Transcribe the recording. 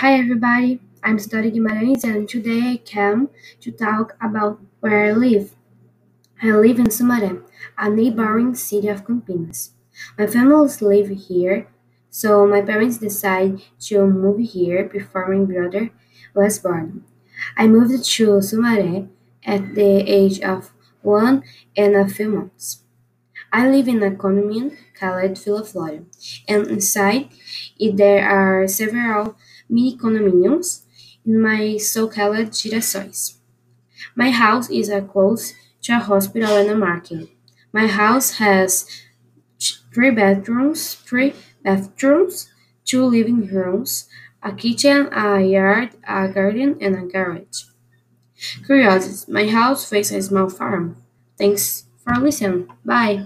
Hi everybody, I'm Isadora Guimarães and today I came to talk about where I live. I live in Sumaré, a neighboring city of Campinas. My family live here, so my parents decided to move here before my brother was born. I moved to Sumaré at the age of one and a few months. I live in a condominium called Vila Flora, and inside it there are several mini condominiums in my so-called girassóis. My house is uh, close to a hospital and a market. My house has three bedrooms, three bathrooms, two living rooms, a kitchen, a yard, a garden, and a garage. Curiosities, my house faces a small farm. Thanks for listening. Bye.